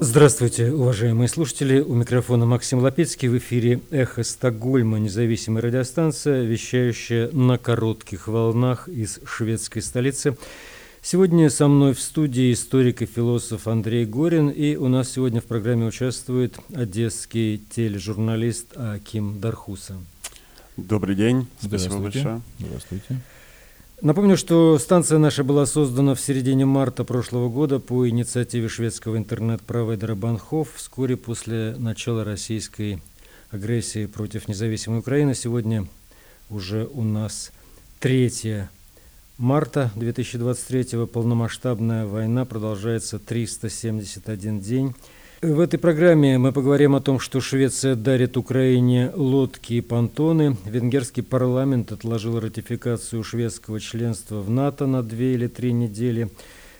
Здравствуйте, уважаемые слушатели. У микрофона Максим Лапецкий. В эфире «Эхо Стокгольма», независимая радиостанция, вещающая на коротких волнах из шведской столицы. Сегодня со мной в студии историк и философ Андрей Горин, и у нас сегодня в программе участвует одесский тележурналист Аким Дархуса. Добрый день, спасибо большое. Здравствуйте. Напомню, что станция наша была создана в середине марта прошлого года по инициативе шведского интернет-провайдера Банхов вскоре после начала российской агрессии против независимой Украины. Сегодня уже у нас 3 марта 2023 полномасштабная война продолжается 371 день. В этой программе мы поговорим о том, что Швеция дарит Украине лодки и понтоны. Венгерский парламент отложил ратификацию шведского членства в НАТО на две или три недели.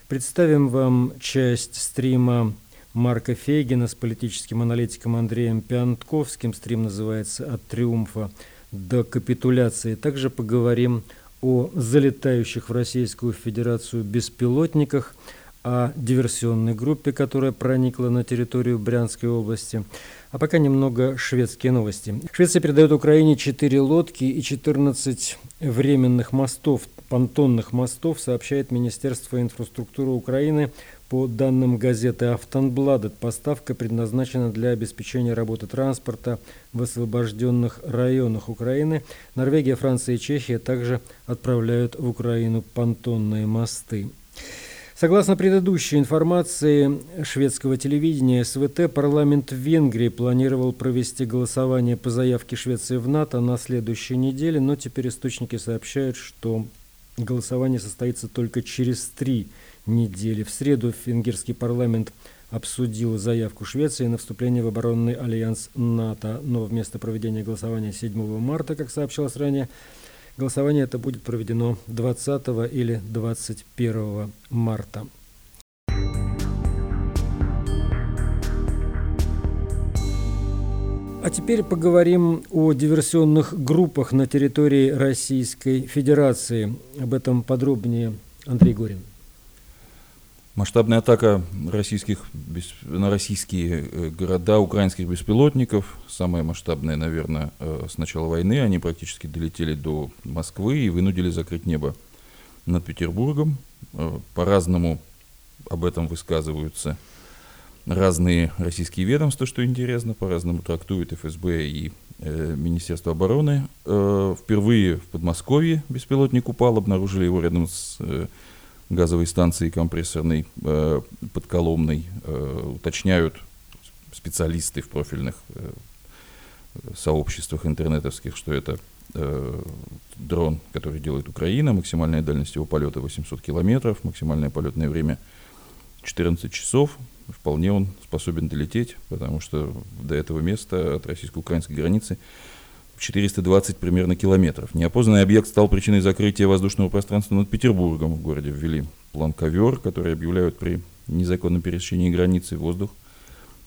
Представим вам часть стрима Марка Фейгина с политическим аналитиком Андреем Пиантковским. Стрим называется «От триумфа до капитуляции». Также поговорим о залетающих в Российскую Федерацию беспилотниках – о диверсионной группе, которая проникла на территорию Брянской области. А пока немного шведские новости. Швеция передает Украине 4 лодки и 14 временных мостов, понтонных мостов, сообщает Министерство инфраструктуры Украины. По данным газеты «Автонбладет», поставка предназначена для обеспечения работы транспорта в освобожденных районах Украины. Норвегия, Франция и Чехия также отправляют в Украину понтонные мосты. Согласно предыдущей информации шведского телевидения СВТ, парламент Венгрии планировал провести голосование по заявке Швеции в НАТО на следующей неделе, но теперь источники сообщают, что голосование состоится только через три недели. В среду венгерский парламент обсудил заявку Швеции на вступление в оборонный альянс НАТО, но вместо проведения голосования 7 марта, как сообщалось ранее, Голосование это будет проведено 20 или 21 марта. А теперь поговорим о диверсионных группах на территории Российской Федерации. Об этом подробнее Андрей Горин. Масштабная атака российских, на российские э, города украинских беспилотников, самая масштабная, наверное, э, с начала войны, они практически долетели до Москвы и вынудили закрыть небо над Петербургом. Э, по-разному об этом высказываются разные российские ведомства, что интересно, по-разному трактуют ФСБ и Министерство обороны. Впервые в Подмосковье беспилотник упал, обнаружили его рядом с газовой станции компрессорной э, под Коломной э, уточняют специалисты в профильных э, сообществах интернетовских, что это э, дрон, который делает Украина, максимальная дальность его полета 800 километров, максимальное полетное время 14 часов. Вполне он способен долететь, потому что до этого места от российско-украинской границы 420 примерно километров. Неопознанный объект стал причиной закрытия воздушного пространства над Петербургом. В городе ввели план ковер, который объявляют при незаконном пересечении границы воздух.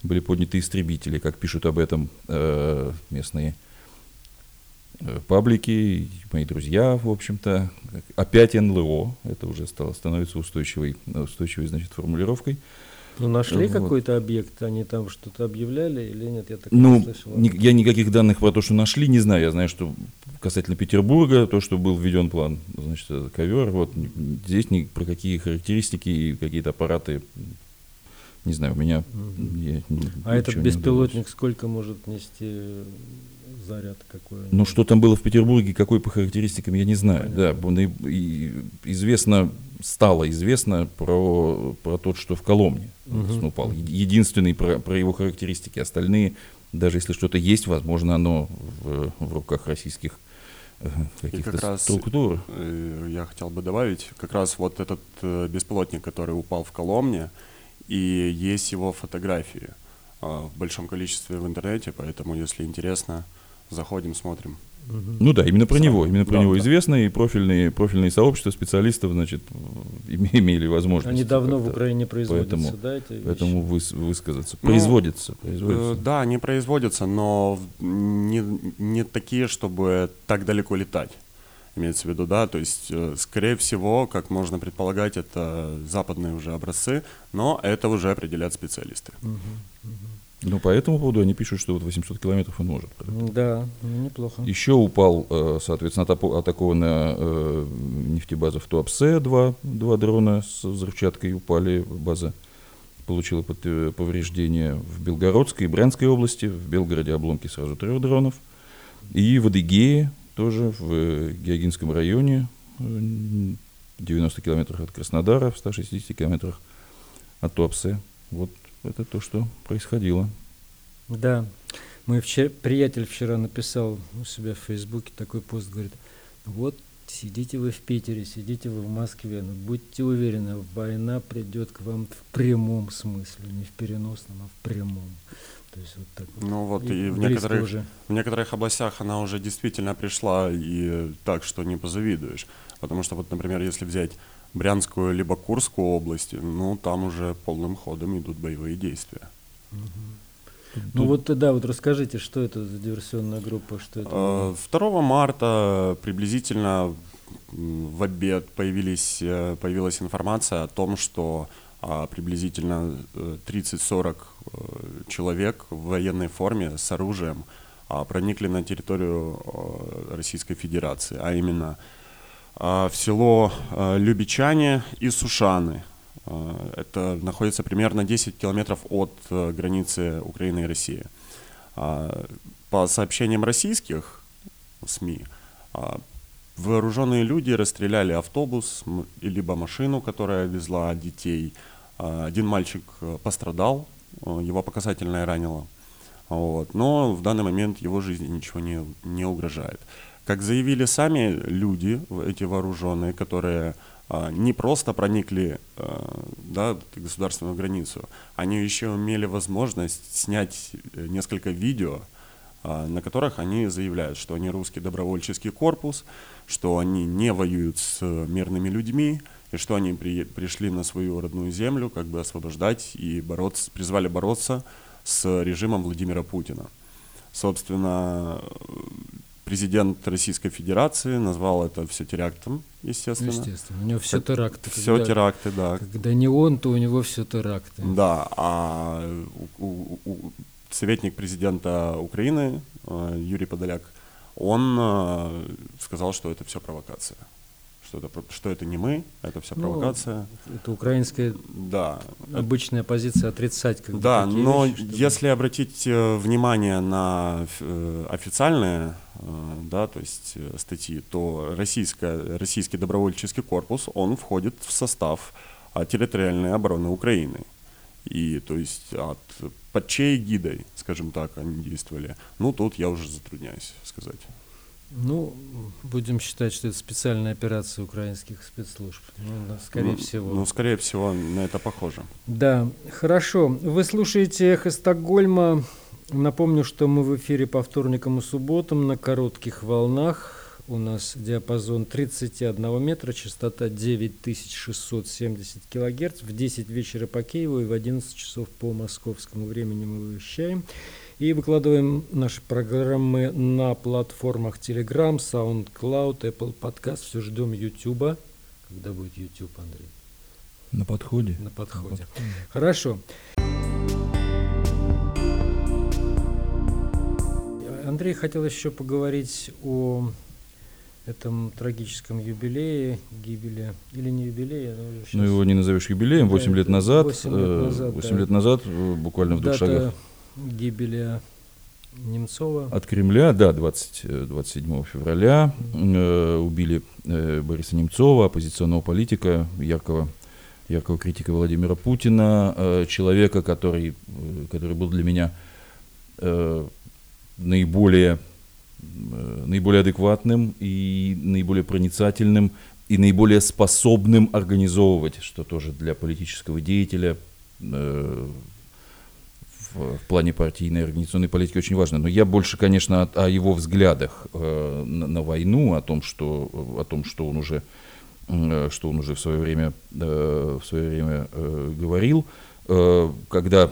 Были подняты истребители, как пишут об этом э, местные э, паблики, мои друзья, в общем-то. Опять НЛО, это уже стало, становится устойчивой, устойчивой значит, формулировкой. Ну, нашли вот. какой-то объект, они там что-то объявляли или нет? Я так ну, не слышал. Ни, я никаких данных про то, что нашли, не знаю. Я знаю, что касательно Петербурга, то, что был введен план, значит, ковер, вот здесь ни про какие характеристики и какие-то аппараты, не знаю, у меня... Угу. Я, а этот беспилотник сколько может нести заряд какой? Ну, что там было в Петербурге, какой по характеристикам, я не знаю. Понятно. Да, и, известно, стало известно про, про тот, что в Коломне угу. упал. Единственный про, про его характеристики. Остальные, даже если что-то есть, возможно, оно в, в руках российских э, каких-то как раз структур. Э, я хотел бы добавить, как раз вот этот э, беспилотник, который упал в Коломне, и есть его фотографии в большом количестве в интернете, поэтому, если интересно, заходим, смотрим. Ну да, именно про Сам, него, именно про да, него да. известно, и профильные, профильные сообщества специалистов, значит, имели возможность. Они давно в Украине производятся, поэтому, да, эти вещи? Поэтому выс, высказаться. Ну, производятся, производятся. Э, да, они производятся, но не, не такие, чтобы так далеко летать. имеется в виду, да, то есть, э, скорее всего, как можно предполагать, это западные уже образцы, но это уже определяют специалисты. Мгм, мгм. Ну, по этому поводу они пишут, что вот 800 километров он может. Да, ну, неплохо. Еще упал, э, соответственно, атакована э, нефтебаза в Туапсе, два, два дрона с взрывчаткой упали, база получила повреждения в Белгородской и Брянской области, в Белгороде обломки сразу трех дронов, и в Адыгее, тоже в э, Геогинском районе, э, 90 километрах от Краснодара, в 160 километрах от Туапсе. Вот это то, что происходило. Да, мой вчера, приятель вчера написал у себя в Фейсбуке такой пост, говорит, вот сидите вы в Питере, сидите вы в Москве, но будьте уверены, война придет к вам в прямом смысле, не в переносном, а в прямом. То есть вот так вот. Ну вот и в близко некоторых, уже. в некоторых областях она уже действительно пришла и так, что не позавидуешь. Потому что вот, например, если взять Брянскую либо Курскую области, ну там уже полным ходом идут боевые действия. Ну вот да, вот расскажите, что это за диверсионная группа, что это? Э, 2 марта приблизительно в обед появились, э, появилась информация о том, что а, приблизительно э, 30-40 э, человек в военной форме с оружием а, проникли на территорию э, Российской Федерации, а именно в село э, Любичане и Сушаны. Э, Это находится примерно 10 километров от э, границы Украины и России. А, По сообщениям российских СМИ, а, вооруженные люди расстреляли автобус либо машину, которая везла детей. А, Один мальчик э, пострадал, э, его показательное ранило. Вот. Но в данный момент его жизни ничего не, не угрожает. Как заявили сами люди, эти вооруженные, которые а, не просто проникли а, да, государственную границу, они еще имели возможность снять э, несколько видео, а, на которых они заявляют, что они русский добровольческий корпус, что они не воюют с мирными людьми, и что они при- пришли на свою родную землю как бы освобождать и бороться, призвали бороться с режимом Владимира Путина. Собственно, президент Российской Федерации назвал это все терактом, естественно. Естественно, у него все Как- теракты. Все когда- теракты, да. Когда не он, то у него все теракты. Да, а у- у- у- советник президента Украины э, Юрий Подоляк, он э, сказал, что это все провокация. Что это, что это не мы, это все Ну, провокация. Это украинская Да, обычная позиция отрицать. Как да, такие но вещи, чтобы- если обратить э, внимание на э, официальные, э, да, то есть статьи, то российская, российский добровольческий корпус, он входит в состав а, территориальной обороны Украины. И то есть от, под чьей гидой, скажем так, они действовали, ну тут я уже затрудняюсь сказать. Ну, будем считать, что это специальная операция украинских спецслужб. Ну, да, скорее Ну, всего. Ну, скорее всего, на это похоже. Да, хорошо. Вы слушаете «Эхо Стокгольма». Напомню, что мы в эфире по вторникам и субботам на коротких волнах. У нас диапазон 31 метра, частота 9670 килогерц. В 10 вечера по Киеву и в 11 часов по московскому времени мы вещаем. И выкладываем наши программы на платформах Telegram, SoundCloud, Apple Podcast. Все ждем YouTube. Когда будет YouTube, Андрей? На подходе. На подходе. подходе. Хорошо. Андрей хотел еще поговорить о этом трагическом юбилее, гибели, или не юбилее, но уже Ну, его не назовешь юбилеем. Да, 8 лет назад, 8 лет э, назад, 8 да. лет назад, э, буквально в двух дата шагах гибели Немцова. от Кремля, да, 20, э, 27 февраля, э, убили э, Бориса Немцова, оппозиционного политика, яркого, яркого критика Владимира Путина, э, человека, который, э, который был для меня э, наиболее, э, наиболее адекватным и наиболее проницательным и наиболее способным организовывать, что тоже для политического деятеля э, в, плане партийной организационной политики очень важно. Но я больше, конечно, от- о, его взглядах э, на, на войну, о том, что, о том, что он уже, э, что он уже в свое время, э, в свое время э, говорил, Э, когда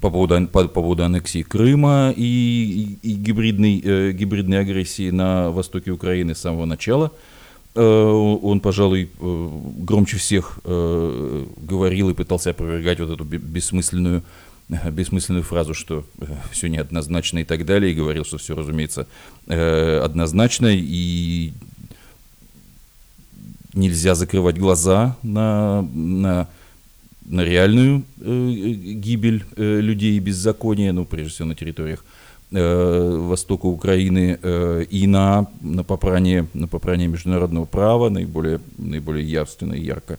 по поводу, по, по поводу аннексии Крыма и, и, и гибридной, э, гибридной агрессии на востоке Украины с самого начала. Э, он, пожалуй, э, громче всех э, говорил и пытался опровергать вот эту бессмысленную, бессмысленную фразу, что э, все неоднозначно и так далее, и говорил, что все, разумеется, э, однозначно, и нельзя закрывать глаза на, на на реальную э, гибель э, людей и беззаконие, ну, прежде всего на территориях э, востока Украины, э, и на, на, попрание, на попрание международного права, наиболее, наиболее явственно и ярко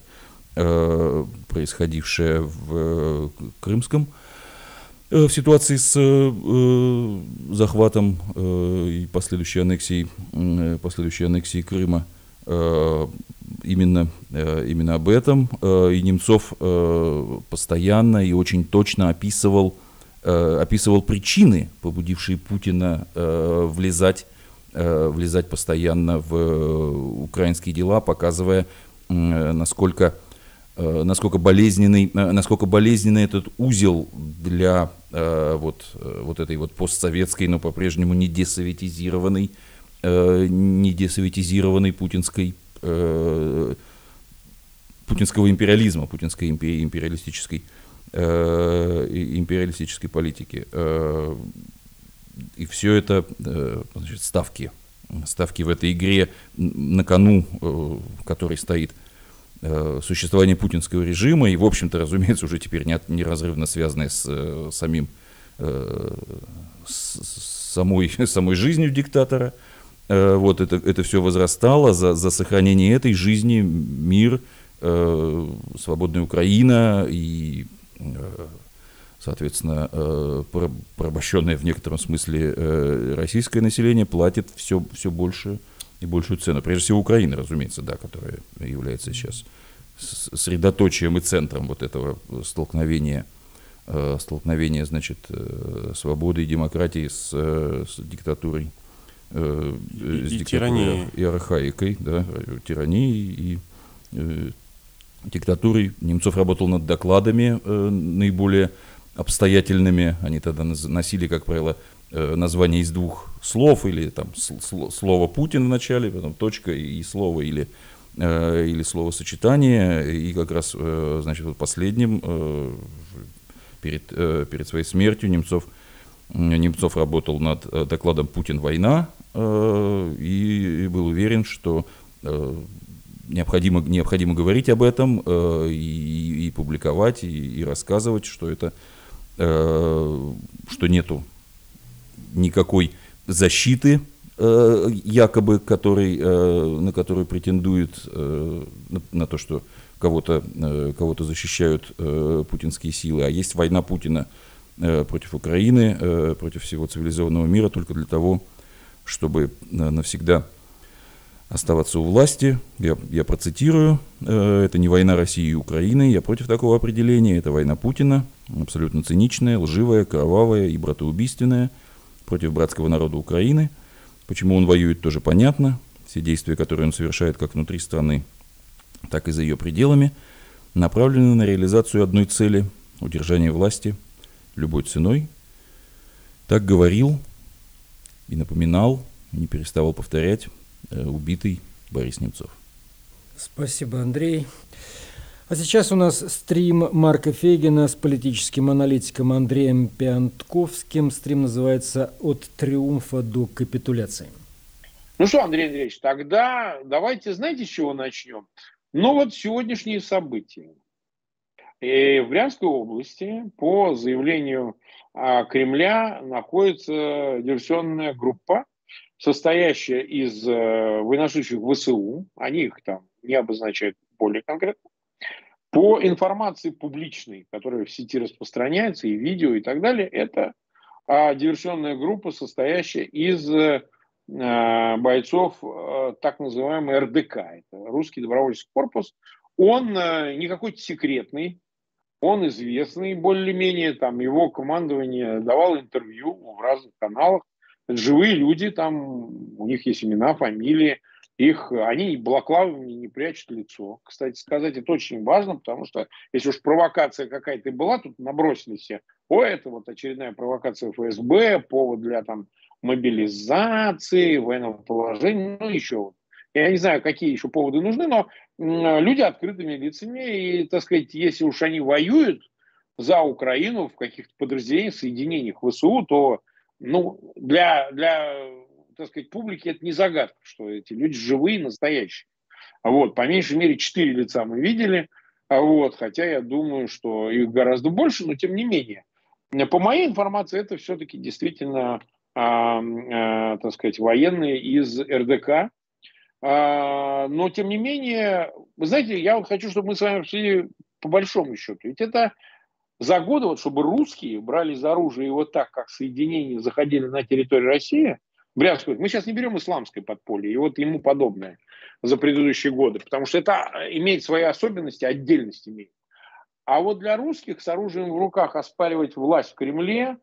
э, происходившее в э, Крымском, э, в ситуации с э, захватом э, и последующей аннексией, э, последующей аннексией Крыма, э, именно, э, именно об этом. Э, и Немцов э, постоянно и очень точно описывал, описывал причины, побудившие Путина влезать, влезать постоянно в украинские дела, показывая, насколько, насколько, болезненный, насколько болезненный этот узел для вот, вот этой вот постсоветской, но по-прежнему не десоветизированной, не десоветизированной путинской э, путинского империализма, путинской империалистической, э, империалистической политики. Э, и все это э, значит, ставки, ставки в этой игре на кону, э, который стоит э, существование путинского режима и, в общем-то, разумеется, уже теперь неразрывно связанное с э, самим э, с самой, самой жизнью диктатора – Э, вот это, это все возрастало. За, за сохранение этой жизни, мир, э, свободная Украина и, э, соответственно, э, порабощенное в некотором смысле э, российское население платит все, все больше и большую цену. Прежде всего Украина, разумеется, да, которая является сейчас средоточием и центром вот этого столкновения э, столкновения, значит, э, свободы и демократии с, с диктатурой э, и, и тиранией. И архаикой, да, тиранией и э, диктатурой. Немцов работал над докладами э, наиболее обстоятельными. Они тогда носили, как правило, э, название из двух слов, или там слово Путин в начале, потом точка и слово, или, э, или словосочетание. И как раз, э, значит, вот последним, э, перед, э, перед своей смертью Немцов Немцов работал над э, докладом «Путин. Война», Э, и, был уверен, что э, необходимо, необходимо говорить об этом э, и, и публиковать, и, и рассказывать, что это, что нету никакой защиты якобы, который, на которую претендует на, на то, что кого-то кого защищают путинские силы, а есть война Путина против Украины, против всего цивилизованного мира только для того, чтобы э, навсегда оставаться у власти. Я, я процитирую, э, это не война России и Украины, я против такого определения, это война Путина, абсолютно циничная, лживая, кровавая и братоубийственная против братского народа Украины. Почему он воюет, тоже понятно. Все действия, которые он совершает как внутри страны, так и за ее пределами, направлены на реализацию одной цели – удержание власти любой ценой. Так говорил и напоминал, не переставал повторять э, убитый Борис Немцов. Спасибо, Андрей. А сейчас у нас стрим Марка Фейгина с политическим аналитиком Андреем Пиантковским. Стрим называется «От триумфа до капитуляции». Ну что, Андрей Андреевич, тогда давайте, знаете, с чего начнем? Ну вот сегодняшние события. И в Брянской области по заявлению а, Кремля находится диверсионная группа, состоящая из э, военнослужащих ВСУ, они их там не обозначают более конкретно, по информации публичной, которая в сети распространяется, и видео, и так далее, это а, диверсионная группа, состоящая из э, бойцов э, так называемой РДК, это Русский добровольческий корпус. Он не какой-то секретный, он известный более-менее, там его командование давало интервью в разных каналах. Это живые люди, там у них есть имена, фамилии. Их, они балаклавами не прячут лицо. Кстати сказать, это очень важно, потому что если уж провокация какая-то была, тут набросились все, о, это вот очередная провокация ФСБ, повод для там мобилизации, военного положения, ну еще вот. Я не знаю, какие еще поводы нужны, но люди открытыми лицами, и, так сказать, если уж они воюют за Украину в каких-то подразделениях, соединениях ВСУ, то ну, для, для так сказать, публики это не загадка, что эти люди живые, настоящие. Вот, по меньшей мере, четыре лица мы видели, а вот, хотя я думаю, что их гораздо больше, но тем не менее. По моей информации, это все-таки действительно, а, а, так сказать, военные из РДК. А, но, тем не менее, вы знаете, я вот хочу, чтобы мы с вами обсудили по большому счету. Ведь это за годы, вот, чтобы русские брали за оружие и вот так, как соединения заходили на территорию России – Брянскую. Мы сейчас не берем исламское подполье и вот ему подобное за предыдущие годы, потому что это имеет свои особенности, отдельность имеет. А вот для русских с оружием в руках оспаривать власть в Кремле,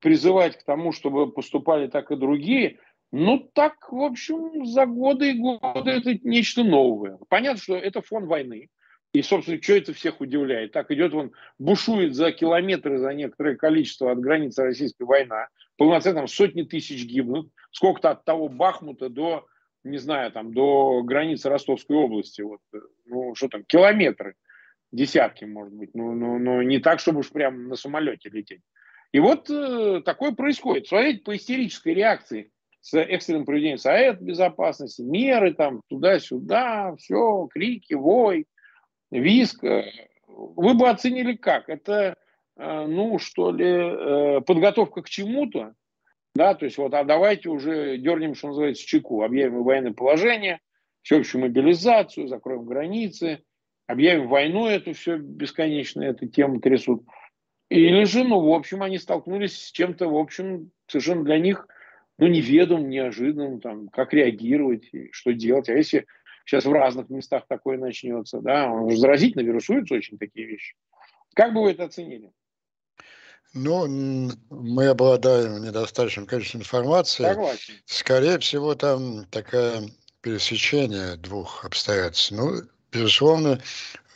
призывать к тому, чтобы поступали так и другие, ну так, в общем, за годы и годы это нечто новое. Понятно, что это фон войны. И, собственно, что это всех удивляет? Так идет он, бушует за километры, за некоторое количество от границы российской война. Полноценно сотни тысяч гибнут. Сколько-то от того Бахмута до, не знаю, там, до границы Ростовской области. Вот, ну, что там, километры. Десятки, может быть. Ну, ну, ну не так, чтобы уж прям на самолете лететь. И вот э, такое происходит. Смотрите, по истерической реакции с экстренным проведением Совета Безопасности, меры там туда-сюда, все, крики, вой виск, э, вы бы оценили как? Это, э, ну, что ли, э, подготовка к чему-то, да, то есть вот, а давайте уже дернем, что называется, чеку, объявим военное положение, всеобщую мобилизацию, закроем границы, объявим войну эту все бесконечно, эту тему трясут. Или же, ну, в общем, они столкнулись с чем-то, в общем, совершенно для них, ну, неведомым, неожиданным, там, как реагировать, что делать. А если сейчас в разных местах такое начнется, да, он же заразительно вирусуются очень такие вещи. Как бы вы это оценили? Ну, мы обладаем недостаточным количеством информации. Согласен. Скорее всего, там такое пересечение двух обстоятельств. Ну, безусловно,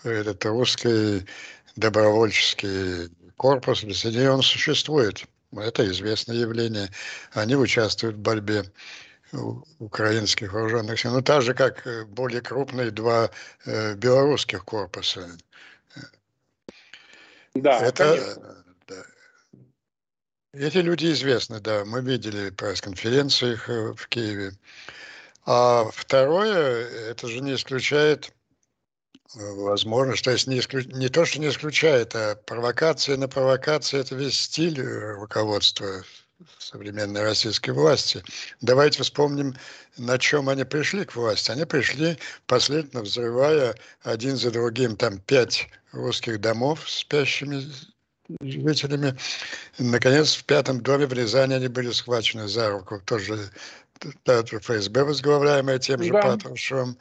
этот русский добровольческий корпус без он существует. Это известное явление. Они участвуют в борьбе украинских вооруженных сил, ну так же, как э, более крупные два э, белорусских корпуса. Да, это, да. Эти люди известны, да, мы видели пресс-конференции их э, в Киеве. А второе, это же не исключает э, возможность, то есть не, исключ... не то, что не исключает, а провокация на провокации – это весь стиль руководства современной российской власти. Давайте вспомним, на чем они пришли к власти. Они пришли, последовательно взрывая один за другим там пять русских домов спящими жителями. Наконец, в пятом доме в Рязани они были схвачены за руку. Тоже Петр ФСБ, возглавляемый тем же да. Патрушевым,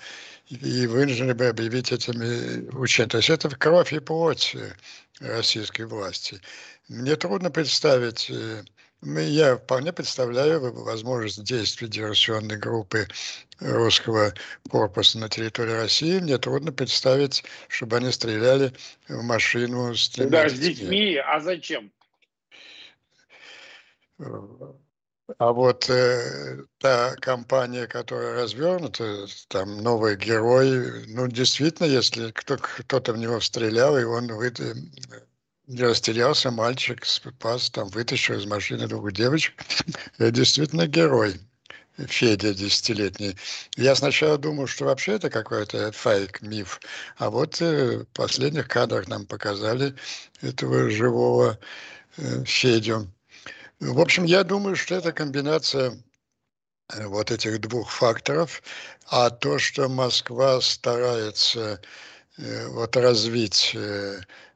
и вынуждены бы объявить этими учениями. То есть это кровь и плоть российской власти. Мне трудно представить э, я вполне представляю возможность действий диверсионной группы русского корпуса на территории России. Мне трудно представить, чтобы они стреляли в машину с тремя Да, с детьми. А зачем? А вот э, та компания, которая развернута, там новый герой, ну действительно, если кто, кто-то в него стрелял, и он вы, не растерялся мальчик, спас, там, вытащил из машины двух девочек. Это действительно герой. Федя десятилетний. Я сначала думал, что вообще это какой-то фейк, миф. А вот э, в последних кадрах нам показали этого живого э, Федю. В общем, я думаю, что это комбинация э, вот этих двух факторов. А то, что Москва старается вот развить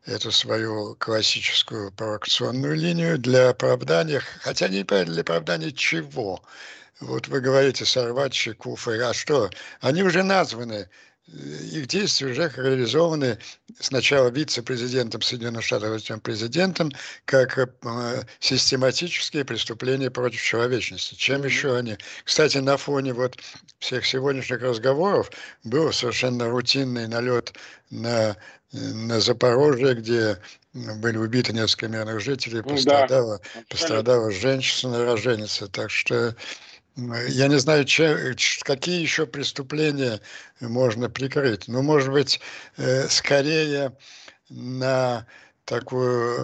эту свою классическую провокационную линию для оправдания, хотя не для оправдания чего. Вот вы говорите сорвать Чекуфа, а что? Они уже названы их действия уже реализованы сначала вице-президентом Соединенных Штатов, а затем президентом, как э, систематические преступления против человечности. Чем еще они? Кстати, на фоне вот всех сегодняшних разговоров был совершенно рутинный налет на, на Запорожье, где были убиты несколько мирных жителей, пострадала, да, пострадала женщина, роженица. Так что я не знаю, че, какие еще преступления можно прикрыть. Ну, может быть, э, скорее на такой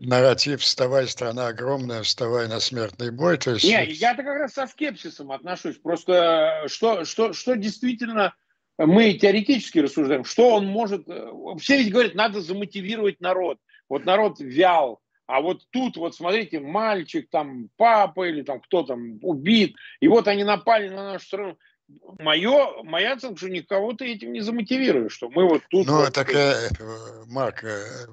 нарратив «Вставай, страна огромная, вставай на смертный бой». То есть... Не, я-то как раз со скепсисом отношусь. Просто что, что, что действительно мы теоретически рассуждаем, что он может... Э, все ведь говорят, надо замотивировать народ. Вот народ вял, а вот тут, вот смотрите, мальчик, там, папа или там кто там убит, и вот они напали на нашу страну. Мое, моя оценка, что никого ты этим не замотивируешь, что мы вот тут... Ну, вот... так, э, Марк, э,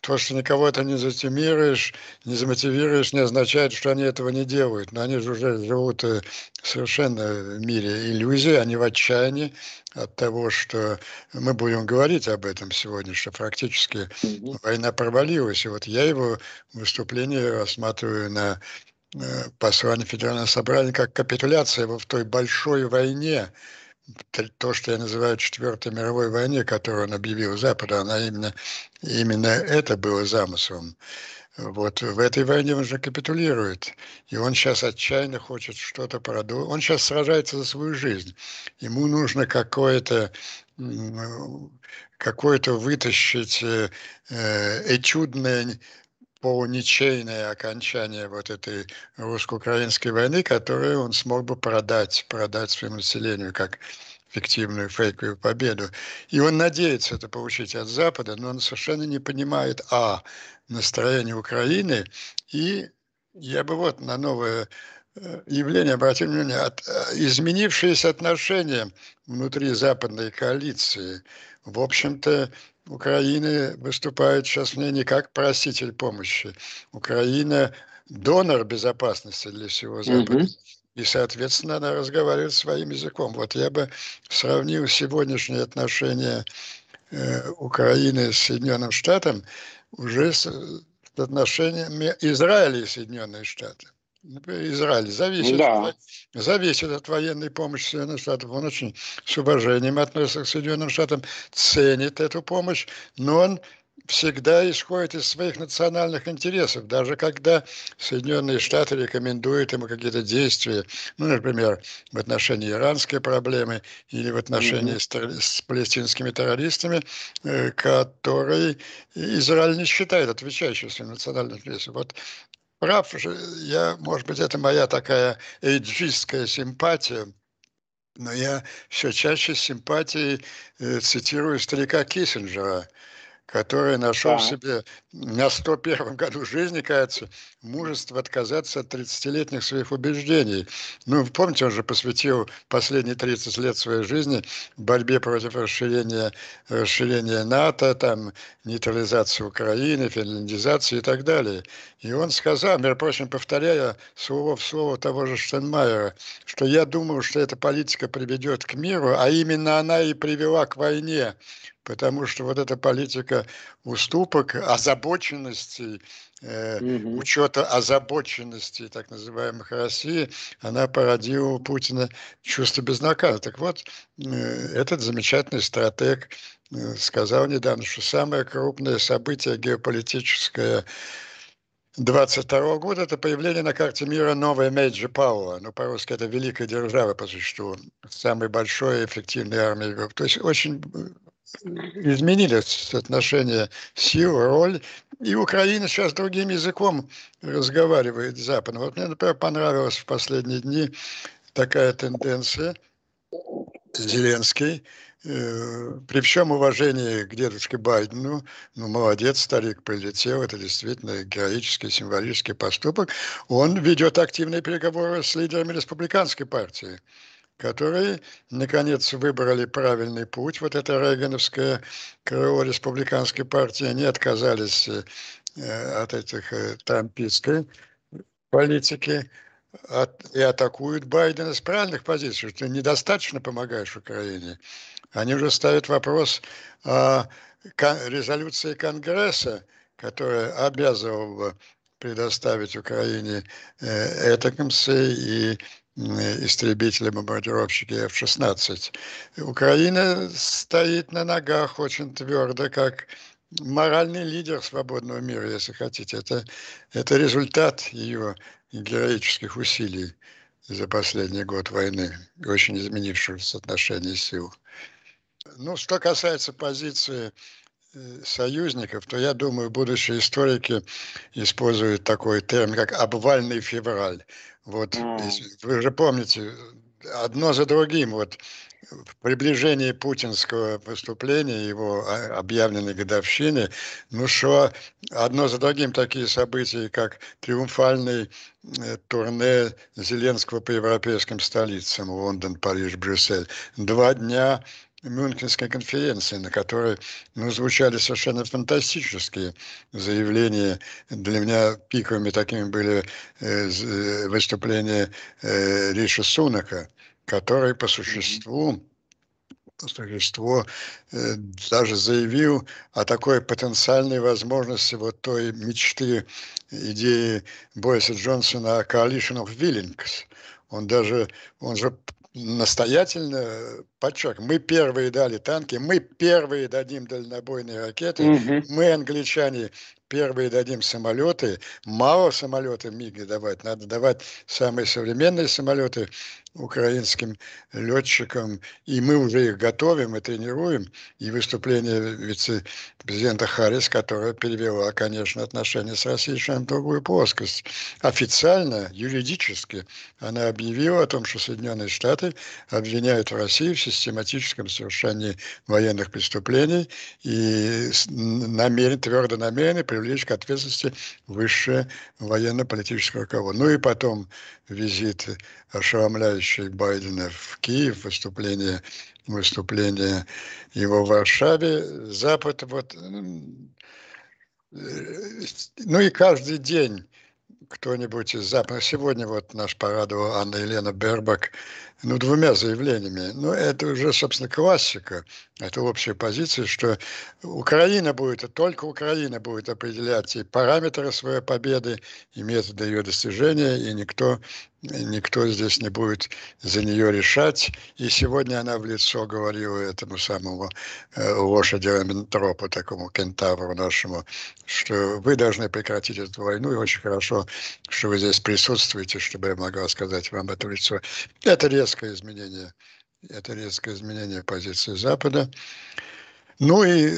то, что никого это не замотивируешь, не замотивируешь, не означает, что они этого не делают. Но они же уже живут э, совершенно в мире иллюзий, они в отчаянии от того, что мы будем говорить об этом сегодня, что практически mm-hmm. война провалилась. И вот я его выступление рассматриваю на Э, послание Федерального собрания как капитуляция в той большой войне, то, что я называю Четвертой мировой войне, которую он объявил Западу, она именно, именно это было замыслом. Вот в этой войне он же капитулирует, и он сейчас отчаянно хочет что-то продолжить. Он сейчас сражается за свою жизнь. Ему нужно какое-то какое-то вытащить э, э этюдное полуничейное окончание вот этой русско-украинской войны, которую он смог бы продать, продать своему населению как фиктивную фейковую победу. И он надеется это получить от Запада, но он совершенно не понимает, а, настроение Украины, и я бы вот на новое э, явление обратил внимание, от, э, изменившиеся отношения внутри западной коалиции, в общем-то, Украины выступает сейчас мне не как проситель помощи. Украина донор безопасности для всего Запада. Mm-hmm. И, соответственно, она разговаривает своим языком. Вот я бы сравнил сегодняшние отношения э, Украины с Соединенным Штатом уже с, с отношениями Израиля и Соединенных Штатов. Израиль зависит, да. от, зависит от военной помощи Соединенных Штатов. Он очень с уважением относится к Соединенным Штатам, ценит эту помощь, но он всегда исходит из своих национальных интересов, даже когда Соединенные Штаты рекомендуют ему какие-то действия, ну, например, в отношении иранской проблемы или в отношении mm-hmm. с, с палестинскими террористами, э, которые Израиль не считает отвечающими своим национальным интересам. Вот прав, я, может быть, это моя такая эйджистская симпатия, но я все чаще с симпатией э, цитирую старика Киссинджера, который нашел да. себе на 101 году жизни, кажется, мужество отказаться от 30-летних своих убеждений. Ну, помните, он же посвятил последние 30 лет своей жизни борьбе против расширения, расширения НАТО, там, нейтрализации Украины, финляндизации и так далее. И он сказал, между прочим, повторяя слово в слово того же Штенмайера, что я думаю, что эта политика приведет к миру, а именно она и привела к войне потому что вот эта политика уступок, озабоченности, э, угу. учета озабоченности так называемых России, она породила у Путина чувство безнаказанности. Так вот, э, этот замечательный стратег э, сказал недавно, что самое крупное событие геополитическое 22 года это появление на карте мира новой Major Power, ну по-русски это великая держава по существу, самой большой и эффективной армии. То есть очень изменились отношения сил, роль. И Украина сейчас другим языком разговаривает с Западом. Вот мне, например, понравилась в последние дни такая тенденция. Зеленский, э, при всем уважении к дедушке Байдену, ну, молодец, старик прилетел, это действительно героический, символический поступок, он ведет активные переговоры с лидерами республиканской партии которые, наконец, выбрали правильный путь. Вот это Рейгановское крыло республиканской партии, они отказались э, от этих э, трампистской политики, от, и атакуют Байдена с правильных позиций, что ты недостаточно помогаешь Украине. Они уже ставят вопрос о резолюции Конгресса, которая обязывала бы предоставить Украине э, Этакамсы и истребители-бомбардировщики F-16. Украина стоит на ногах очень твердо, как моральный лидер свободного мира, если хотите. Это, это результат ее героических усилий за последний год войны, очень изменившегося соотношения сил. Ну, что касается позиции союзников, то я думаю, будущие историки используют такой термин, как обвальный февраль. Вот, вы же помните, одно за другим, вот в приближении путинского выступления, его объявленной годовщины, ну что, одно за другим такие события, как триумфальный э, турне Зеленского по европейским столицам, Лондон, Париж, Брюссель. Два дня Мюнхенской конференции, на которой ну, звучали совершенно фантастические заявления. Для меня пиковыми такими были э, э выступления э, Риша Сунака, который по существу по существу э, даже заявил о такой потенциальной возможности вот той мечты, идеи Бориса Джонсона о Coalition of Willings. Он даже, он же настоятельно подчеркиваю, мы первые дали танки, мы первые дадим дальнобойные ракеты, угу. мы, англичане, первые дадим самолеты, мало самолеты МИГи давать, надо давать самые современные самолеты украинским летчикам, и мы уже их готовим и тренируем, и выступление вице-президента Харрис, которая перевела, конечно, отношения с Россией в другую плоскость. Официально, юридически, она объявила о том, что Соединенные Штаты обвиняют Россию в систематическом совершении военных преступлений и намерен, твердо намерены привлечь к ответственности высшее военно-политическое руководство. Ну и потом визит ошеломляющий Байдена в Киев, выступление, выступление его в Варшаве. Запад вот... Ну и каждый день кто-нибудь из Запада. Сегодня вот наш порадовал Анна Елена Бербак ну, двумя заявлениями. Ну, это уже, собственно, классика. Это общая позиция, что Украина будет, и только Украина будет определять и параметры своей победы, и методы ее достижения, и никто, никто здесь не будет за нее решать. И сегодня она в лицо говорила этому самому э, лошади Раментропу, такому кентавру нашему, что вы должны прекратить эту войну, и очень хорошо, что вы здесь присутствуете, чтобы я могла сказать вам это в лицо. Это резкое изменение это резкое изменение позиции Запада. Ну и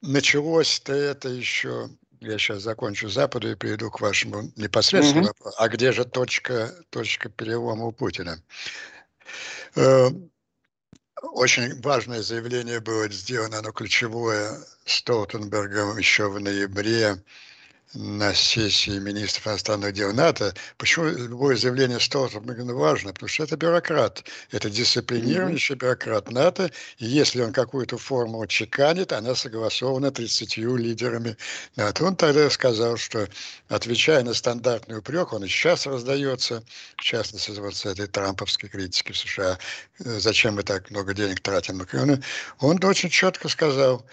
началось-то это еще, я сейчас закончу Западу и перейду к вашему непосредственному mm-hmm. А где же точка, точка перелома у Путина? Э, очень важное заявление было сделано, оно ключевое, Столтенбергом еще в ноябре на сессии министров иностранных дел НАТО. Почему любое заявление Столтенберга важно? Потому что это бюрократ, это дисциплинирующий бюрократ НАТО, и если он какую-то форму чеканит, она согласована 30 лидерами НАТО. Он тогда сказал, что, отвечая на стандартный упрек, он и сейчас раздается, в частности, вот с этой трамповской критики в США, зачем мы так много денег тратим на Украину, он очень четко сказал,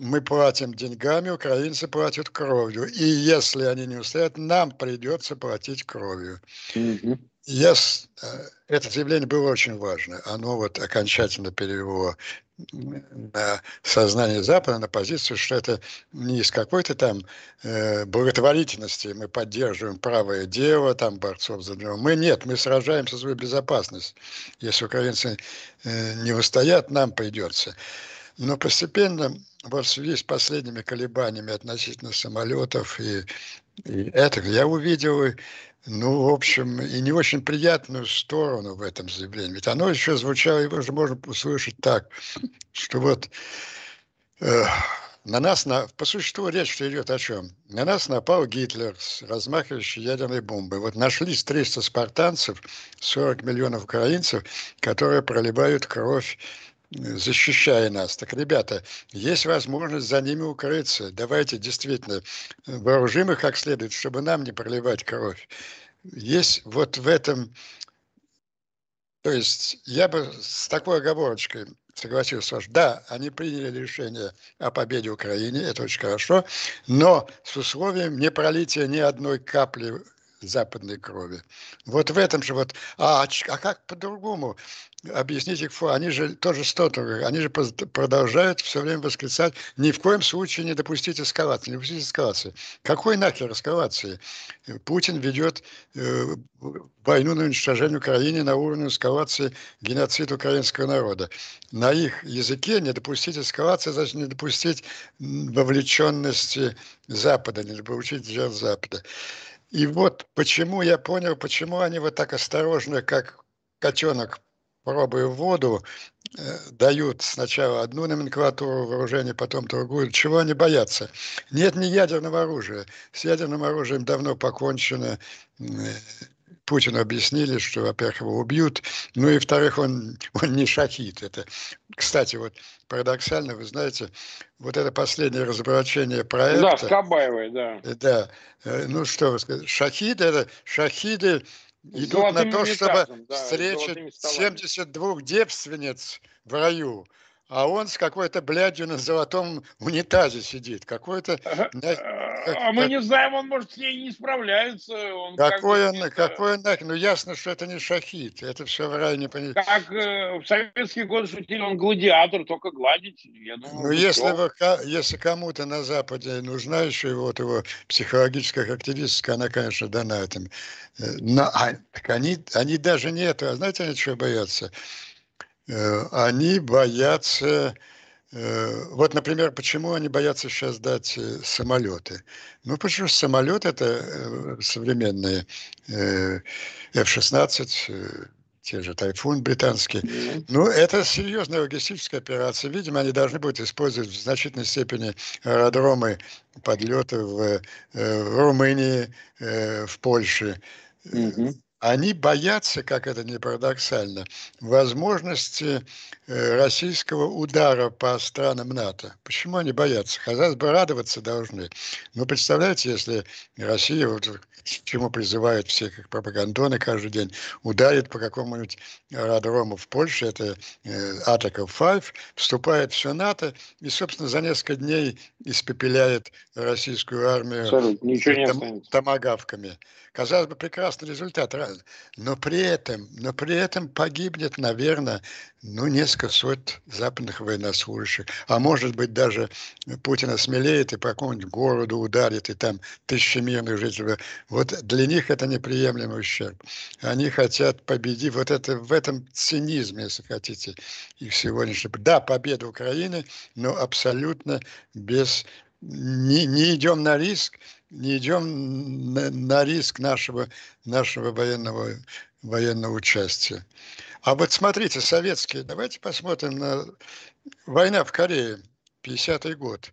мы платим деньгами, украинцы платят кровью. И если они не устоят, нам придется платить кровью. Mm-hmm. Yes, э, это заявление было очень важно. Оно вот окончательно перевело на сознание Запада, на позицию, что это не из какой-то там э, благотворительности мы поддерживаем правое дело, там борцов за него. Мы нет, мы сражаемся за свою безопасность. Если украинцы э, не устоят, нам придется. Но постепенно вот в связи с последними колебаниями относительно самолетов и, и это, я увидел, ну, в общем, и не очень приятную сторону в этом заявлении. Ведь оно еще звучало, его же можно услышать так, что вот э, на нас, на, по существу речь идет о чем? На нас напал Гитлер с размахивающей ядерной бомбой. Вот нашлись 300 спартанцев, 40 миллионов украинцев, которые проливают кровь защищая нас. Так, ребята, есть возможность за ними укрыться. Давайте действительно вооружим их как следует, чтобы нам не проливать кровь. есть вот в этом то есть я бы с такой оговорочкой согласился, что да, они приняли решение о победе Украины, это очень хорошо, но с условием не пролития ни одной капли западной крови. Вот в этом же вот, а, а как по-другому? объяснить их, они же тоже стотовые, они же продолжают все время восклицать, ни в коем случае не допустить эскалации, не допустить эскалации. Какой нахер эскалации? Путин ведет э, войну на уничтожение Украины на уровне эскалации геноцид украинского народа. На их языке не допустить эскалации, значит не допустить вовлеченности Запада, не допустить жертв Запада. И вот почему я понял, почему они вот так осторожно, как котенок пробуя воду, э, дают сначала одну номенклатуру вооружения, потом другую. Чего они боятся? Нет ни ядерного оружия. С ядерным оружием давно покончено. Э, Путину объяснили, что, во-первых, его убьют, ну и, во-вторых, он, он не шахид. Это, кстати, вот парадоксально, вы знаете, вот это последнее разоблачение проекта... Да, с Кабаевой, да. Да. Э, ну что вы сказать, шахиды, это шахиды идут на то, чтобы да, встречать 72 девственниц в раю а он с какой-то блядью на золотом унитазе сидит. Какой-то... А мы не знаем, он, может, с ней не справляется. Он какой он, какой он, ну ясно, что это не шахид, это все в рай не понятно. Как э, в советский год шутили, он гладиатор, только гладить. Я думаю, ну, если, вы, если кому-то на Западе нужна еще вот его психологическая характеристика, она, конечно, дана этим. Э, но а, так они, они даже не это, а знаете, они чего боятся? Э, они боятся... Э, вот, например, почему они боятся сейчас дать э, самолеты? Ну, потому что самолет это современные F-16, те же Тайфун британский. Ну, это серьезная логистическая операция. Видимо, они должны будут использовать в значительной степени аэродромы подлета в, в Румынии, в Польше. Mm-hmm они боятся, как это не парадоксально, возможности э, российского удара по странам НАТО. Почему они боятся? Казалось бы, радоваться должны. Но представляете, если Россия, вот, к чему призывают всех их пропагандоны каждый день, ударит по какому-нибудь аэродрому в Польше, это э, Атаков 5, вступает все НАТО и, собственно, за несколько дней испепеляет российскую армию том, томагавками. Казалось бы, прекрасный результат, но при этом, но при этом погибнет, наверное, ну, несколько сот западных военнослужащих. А может быть, даже Путин осмелеет и по какому-нибудь городу ударит, и там тысячи мирных жителей. Вот для них это неприемлемый ущерб. Они хотят победить. Вот это в этом цинизме, если хотите, их сегодняшний. Да, победа Украины, но абсолютно без не, не идем на риск, не идем на, на риск нашего, нашего военного, военного участия. А вот смотрите, советские, давайте посмотрим на война в Корее, 50-й год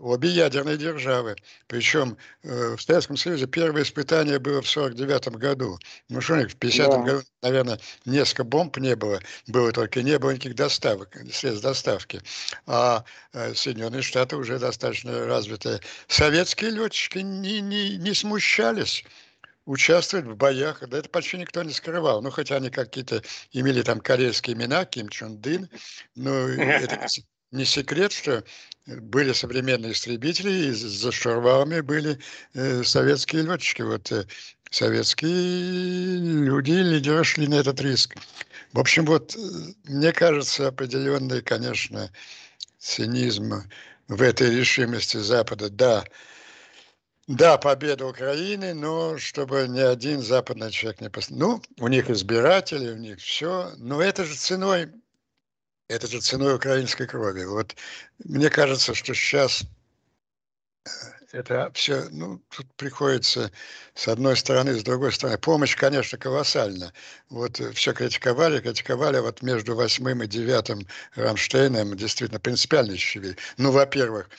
обе ядерные державы. Причем э, в Советском Союзе первое испытание было в 49 году. Ну что в 50 да. году, наверное, несколько бомб не было. Было только не было никаких доставок, средств доставки. А э, Соединенные Штаты уже достаточно развитые. Советские летчики не, не, не смущались участвовать в боях, да это почти никто не скрывал. Ну, хотя они какие-то имели там корейские имена, Ким Чун Дын, но это не секрет, что были современные истребители, и за штурвалами были э, советские летчики. Вот э, советские люди, лидеры шли на этот риск. В общем, вот, э, мне кажется, определенный, конечно, цинизм в этой решимости Запада. Да, да, победа Украины, но чтобы ни один западный человек не пострадал. Ну, у них избиратели, у них все, но это же ценой это же ценой украинской крови. Вот мне кажется, что сейчас э, это все, ну, тут приходится с одной стороны, с другой стороны. Помощь, конечно, колоссальна. Вот э, все критиковали, критиковали, вот между восьмым и девятым Рамштейном действительно принципиально исчевели. Ну, во-первых,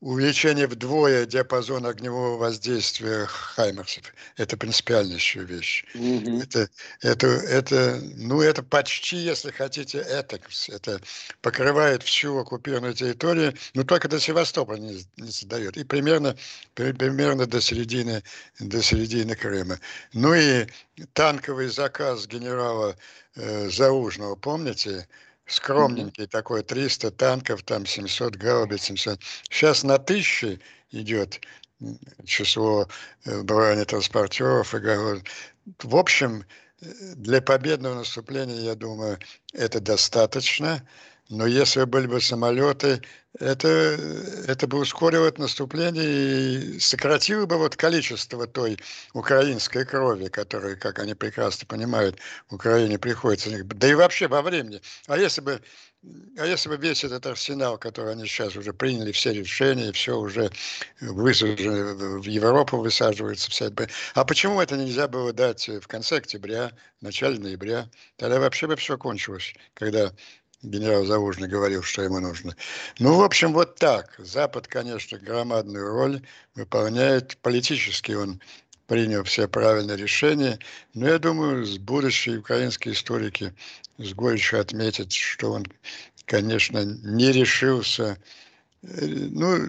увеличение вдвое диапазона огневого воздействия Хаймерсов. Это принципиальнейшая вещь. Mm-hmm. Это, это, это, ну, это почти, если хотите, это, это покрывает всю оккупированную территорию, но только до Севастополя не, не задает. И примерно, примерно до середины, до середины Крыма. Ну и танковый заказ генерала э, Заужного, помните? Скромненький такой, 300 танков, там 700 гаубиц, 700. Сейчас на тысячи идет число э, бронетранспортеров. И, в общем, э, для победного наступления, я думаю, это достаточно. Но если были бы самолеты, это, это бы ускорило наступление и сократило бы вот количество той украинской крови, которая, как они прекрасно понимают, Украине приходится. Да и вообще во времени. А если бы а если бы весь этот арсенал, который они сейчас уже приняли, все решения, все уже в Европу высаживается вся это. А почему это нельзя было дать в конце октября, начале ноября? Тогда вообще бы все кончилось, когда генерал Завужный говорил, что ему нужно. Ну, в общем, вот так. Запад, конечно, громадную роль выполняет. Политически он принял все правильные решения. Но я думаю, будущие украинские историки с горечью отметят, что он, конечно, не решился. Ну,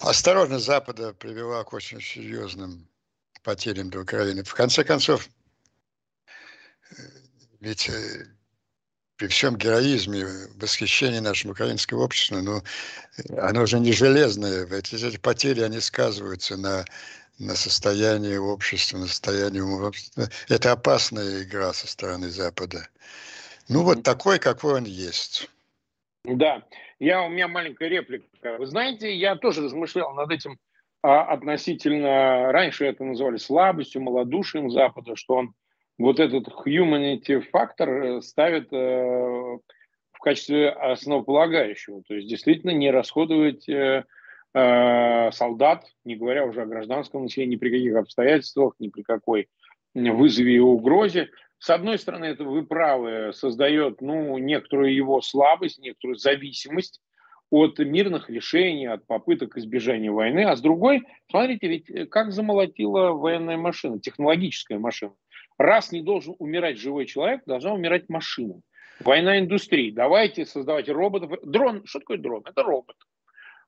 осторожность Запада привела к очень серьезным потерям для Украины. В конце концов, э, ведь э, при всем героизме, восхищении нашим украинским обществом, но оно уже не железное. Эти, эти потери, они сказываются на, на состоянии общества, на состоянии общества. Это опасная игра со стороны Запада. Ну, вот такой, какой он есть. Да, я, у меня маленькая реплика. Вы знаете, я тоже размышлял над этим а, относительно, раньше это называли слабостью, малодушием Запада, что он вот этот humanity фактор э, ставит э, в качестве основополагающего. То есть действительно не расходовать э, солдат, не говоря уже о гражданском населении, ни при каких обстоятельствах, ни при какой вызове и угрозе. С одной стороны, это вы правы, создает ну, некоторую его слабость, некоторую зависимость от мирных решений, от попыток избежания войны. А с другой, смотрите, ведь как замолотила военная машина, технологическая машина раз не должен умирать живой человек, должна умирать машина. Война индустрии. Давайте создавать роботов. Дрон. Что такое дрон? Это робот.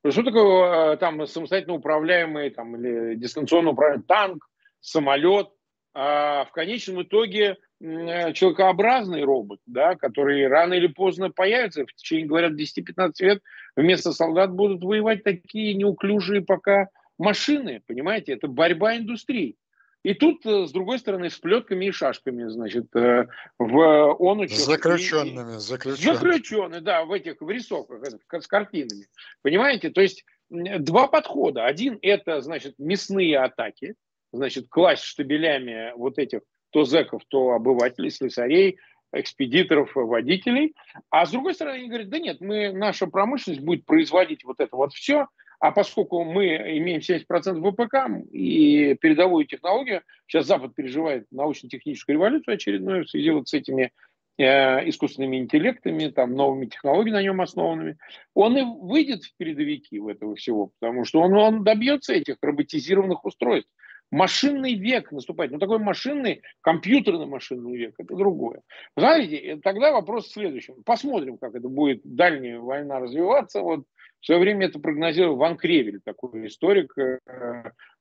Что такое э, там самостоятельно управляемый там, или дистанционно управляемый танк, самолет? А в конечном итоге э, человекообразный робот, да, который рано или поздно появится, в течение, говорят, 10-15 лет вместо солдат будут воевать такие неуклюжие пока машины, понимаете, это борьба индустрии. И тут, э, с другой стороны, с плетками и шашками, значит, э, в он С заключенными, заключенными. Заключенные, да, в этих в рисовках, с картинами. Понимаете? То есть два подхода. Один – это, значит, мясные атаки, значит, класть штабелями вот этих то зэков, то обывателей, слесарей, экспедиторов, водителей. А с другой стороны, они говорят, да нет, мы, наша промышленность будет производить вот это вот все – а поскольку мы имеем 70% ВПК и передовую технологию, сейчас Запад переживает научно-техническую революцию очередную в связи вот с этими э, искусственными интеллектами, там, новыми технологиями на нем основанными, он и выйдет в передовики в этого всего, потому что он, он добьется этих роботизированных устройств. Машинный век наступает. Ну, такой машинный, компьютерный машинный век, это другое. Знаете, тогда вопрос в следующем. Посмотрим, как это будет дальняя война развиваться. Вот в свое время это прогнозировал Ван Кревель, такой историк э,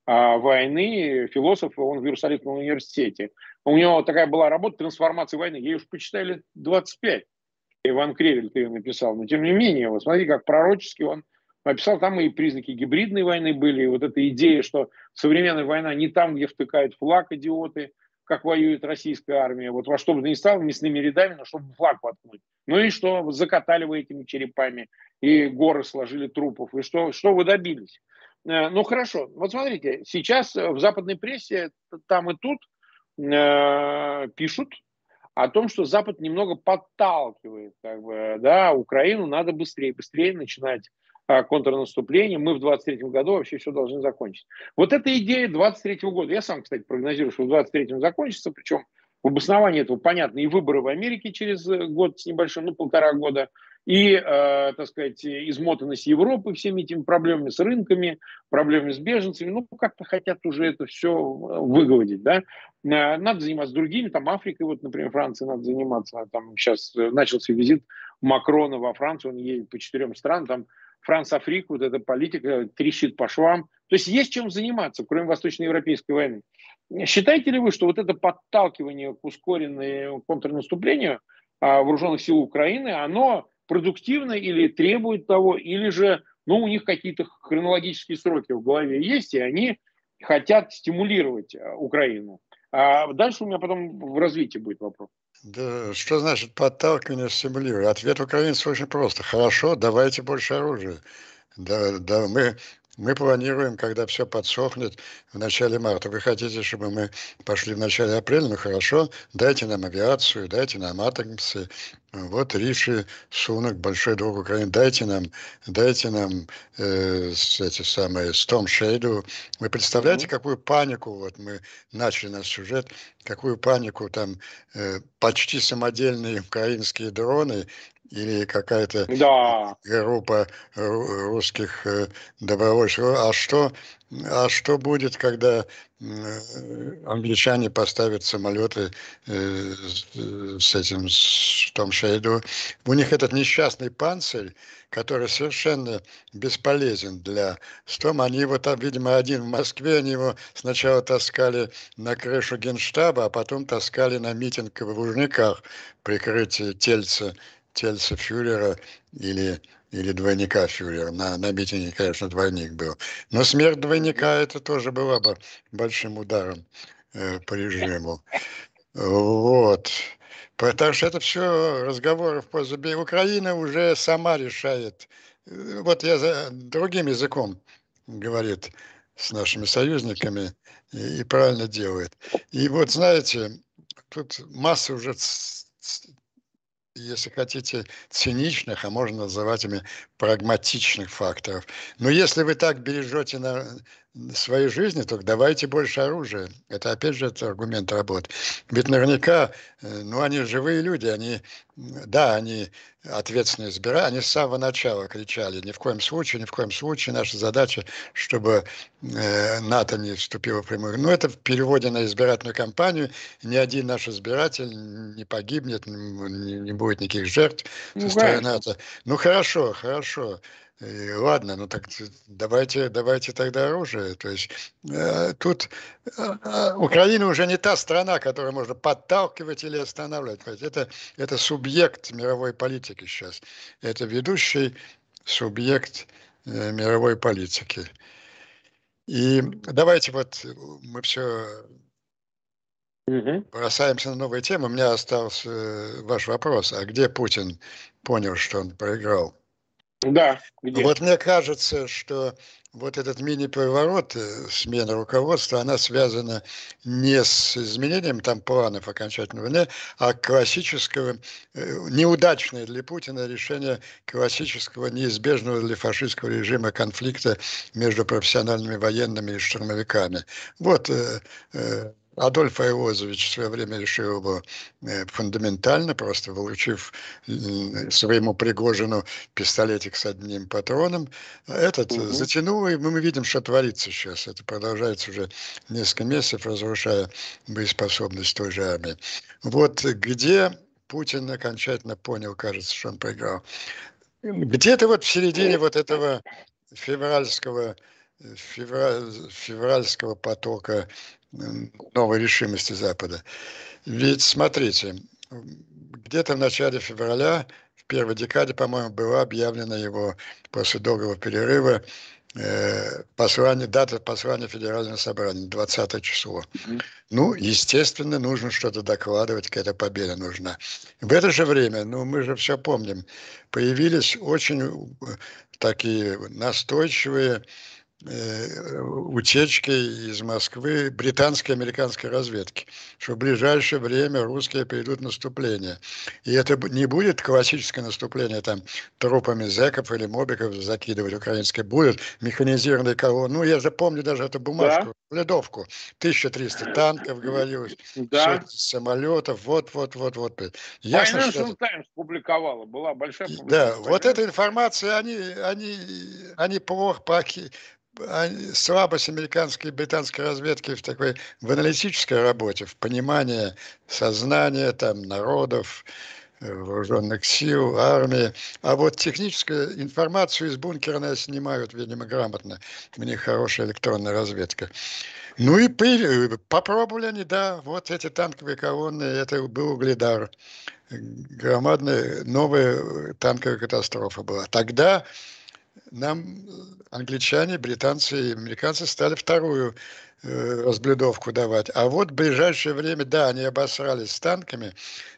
а, войны, философ, он в Иерусалимском университете. У него такая была работа «Трансформация войны». Ей уж почитали 25. Иван Кревель ты ее написал. Но тем не менее, вот смотри, как пророчески он написал, там и признаки гибридной войны были, и вот эта идея, что современная война не там, где втыкают флаг идиоты, как воюет российская армия, вот во что бы ни стало, мясными рядами, но чтобы флаг воткнуть. Ну и что, закатали вы этими черепами, и горы сложили трупов, и что, что вы добились? Э, ну хорошо, вот смотрите, сейчас в западной прессе там и тут э, пишут о том, что Запад немного подталкивает как бы, да, Украину, надо быстрее, быстрее начинать а, контрнаступление, мы в 23 году вообще все должны закончить. Вот эта идея 23 года, я сам, кстати, прогнозирую, что в 23 закончится, причем В обосновании этого понятно и выборы в Америке через год с небольшим, ну, полтора года, и, э, так сказать, измотанность Европы всеми этими проблемами с рынками, проблемами с беженцами, ну, как-то хотят уже это все э, выгладить, да. Э, надо заниматься другими, там, Африкой, вот, например, Франции надо заниматься, там сейчас начался визит Макрона во Францию, он едет по четырем странам, там, Франц Африк, вот эта политика трещит по швам. То есть есть чем заниматься, кроме Восточноевропейской войны. Считаете ли вы, что вот это подталкивание к ускоренному контрнаступлению а, вооруженных сил Украины, оно продуктивно или требует того, или же ну, у них какие-то хронологические сроки в голове есть, и они хотят стимулировать а, Украину. А дальше у меня потом в развитии будет вопрос. Да, что значит подталкивание, стимулирование? Ответ украинцев очень просто. Хорошо, давайте больше оружия. Да, да, мы мы планируем, когда все подсохнет в начале марта. Вы хотите, чтобы мы пошли в начале апреля? Ну хорошо, дайте нам авиацию, дайте нам атомсы. Вот Риши Сунок, большой друг Украины, дайте нам, дайте нам э, эти самые Storm Shadow. Вы представляете, mm-hmm. какую панику, вот мы начали наш сюжет, какую панику там э, почти самодельные украинские дроны или какая-то да. группа русских э, добровольцев. А что, а что будет, когда англичане поставят самолеты э, с этим с Том Шейду? У них этот несчастный панцирь, который совершенно бесполезен для Стом. Они его там, видимо, один в Москве, они его сначала таскали на крышу генштаба, а потом таскали на митинг в Лужниках, прикрытие тельца тельца фюрера или, или двойника фюрера. На, на митинге, конечно, двойник был. Но смерть двойника это тоже была бы большим ударом э, по режиму. Вот. Потому что это все разговоры в пользу Украина уже сама решает. Вот я за другим языком говорит с нашими союзниками и, и правильно делает. И вот знаете, тут масса уже если хотите, циничных, а можно называть ими прагматичных факторов. Но если вы так бережете на своей жизни, то давайте больше оружия. Это опять же это аргумент работы. Ведь наверняка, э, ну они живые люди, они, да, они ответственные избирают, они с самого начала кричали, ни в коем случае, ни в коем случае, наша задача, чтобы э, НАТО не вступило в прямую. Но это в переводе на избирательную кампанию, ни один наш избиратель не погибнет, не, не будет никаких жертв со стороны НАТО. Ну хорошо, хорошо. И ладно, ну так давайте, давайте тогда оружие. То есть э, тут э, Украина уже не та страна, которую можно подталкивать или останавливать. Это, это субъект мировой политики сейчас. Это ведущий субъект э, мировой политики. И давайте вот мы все бросаемся на новые темы. У меня остался э, ваш вопрос. А где Путин понял, что он проиграл? Да, где? Вот мне кажется, что вот этот мини-переворот, э, смена руководства, она связана не с изменением там планов окончательного войны, а классического, э, неудачное для Путина решение классического, неизбежного для фашистского режима конфликта между профессиональными военными и штурмовиками. Вот э, Адольф Айозович в свое время решил его э, фундаментально, просто вручив своему Пригожину пистолетик с одним патроном. Этот угу. затянул, и мы видим, что творится сейчас. Это продолжается уже несколько месяцев, разрушая боеспособность той же армии. Вот где Путин окончательно понял, кажется, что он проиграл. Где-то вот в середине вот этого февральского февраль, февральского потока новой решимости Запада. Ведь смотрите, где-то в начале февраля, в первой декаде, по-моему, было объявлено его после долгого перерыва э, послание, дата послания Федерального собрания, 20 число. Ну, естественно, нужно что-то докладывать, какая-то победа нужна. В это же время, ну, мы же все помним, появились очень э, такие настойчивые утечки из Москвы британской и американской разведки, что в ближайшее время русские перейдут в наступление. И это не будет классическое наступление, там, трупами зэков или мобиков закидывать украинские, будет механизированный колонн. Ну, я запомню даже эту бумажку, да. ледовку. 1300 танков, говорилось, да. самолетов, вот-вот-вот-вот. Ясно, Financial что... Times публиковала, была большая публикация. Да, вот эта информация, они, они, они плохо слабость американской и британской разведки в такой в аналитической работе, в понимании сознания там народов, э, вооруженных сил, армии. А вот техническую информацию из бункера нас снимают, видимо, грамотно. У них хорошая электронная разведка. Ну и попробовали они, да, вот эти танковые колонны, это был угледар. Громадная новая танковая катастрофа была. Тогда нам англичане, британцы и американцы стали вторую э, разблюдовку давать. А вот в ближайшее время, да, они обосрались с танками,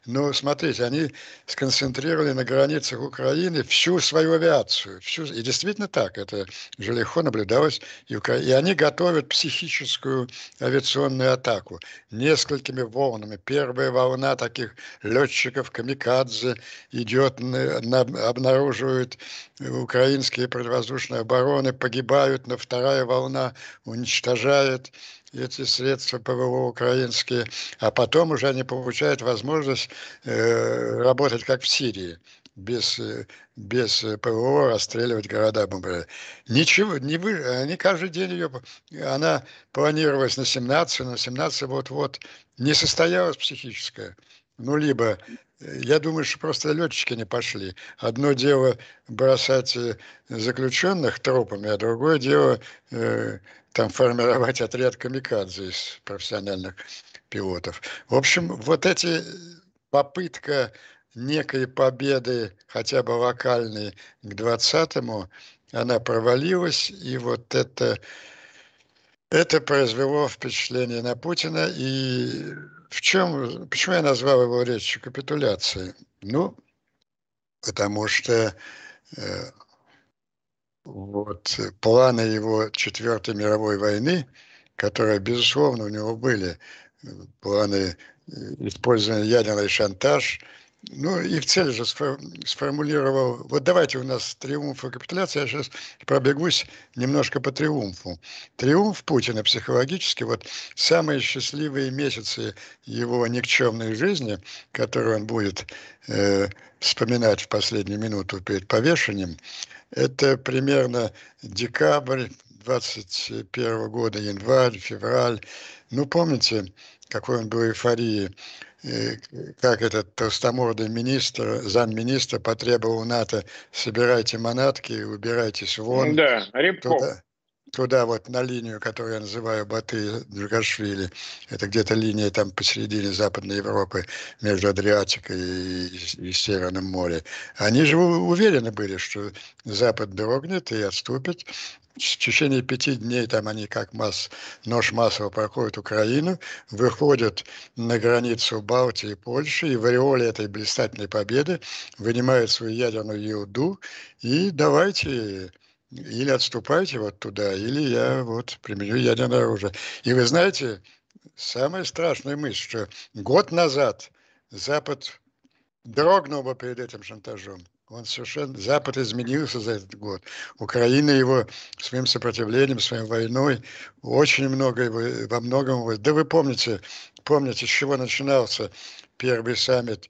но смотрите, они сконцентрировали на границах Украины всю свою авиацию. Всю, и действительно так, это же легко наблюдалось. И, и они готовят психическую авиационную атаку несколькими волнами. Первая волна таких летчиков камикадзе идет, на, на, обнаруживают украинские противовоздушные обороны, погибают, но вторая волна уничтожает эти средства ПВО украинские, а потом уже они получают возможность э, работать как в Сирии без, э, без ПВО расстреливать города бомбардировать. Ничего, не вы, они каждый день ее, она планировалась на 17, на 17 вот-вот, не состоялась психическая. Ну, либо, я думаю, что просто летчики не пошли. Одно дело бросать э, заключенных трупами, а другое дело э, там формировать отряд камикадзе из профессиональных пилотов. В общем, вот эти попытка некой победы, хотя бы локальной, к 20-му, она провалилась, и вот это, это произвело впечатление на Путина. И в чем, почему я назвал его речью капитуляции? Ну, потому что э, вот планы его Четвертой мировой войны, которые, безусловно, у него были, э, планы э, использования ядерный шантаж, ну, их цель же сформулировал. Вот давайте у нас триумф и капитуляция. Я сейчас пробегусь немножко по триумфу. Триумф Путина психологически, вот самые счастливые месяцы его никчемной жизни, которые он будет э, вспоминать в последнюю минуту перед повешением, это примерно декабрь 21 года, январь, февраль. Ну, помните, какой он был эйфории, как этот толстомордый министр, замминистра потребовал НАТО, собирайте манатки, убирайтесь вон. Да, Рябков. Туда, туда вот на линию, которую я называю Баты Джугашвили. Это где-то линия там посередине Западной Европы между Адриатикой и, и, Северным морем. Они же уверены были, что Запад дрогнет и отступит. В течение пяти дней там они как масс, нож массово проходят Украину, выходят на границу Балтии и Польши, и в ореоле этой блистательной победы вынимают свою ядерную елду и давайте или отступайте вот туда, или я вот применю ядерное оружие. И вы знаете, самая страшная мысль, что год назад Запад дрогнул бы перед этим шантажом. Он совершенно... Запад изменился за этот год. Украина его своим сопротивлением, своей войной очень много, во многом... Да вы помните, помните, с чего начинался первый саммит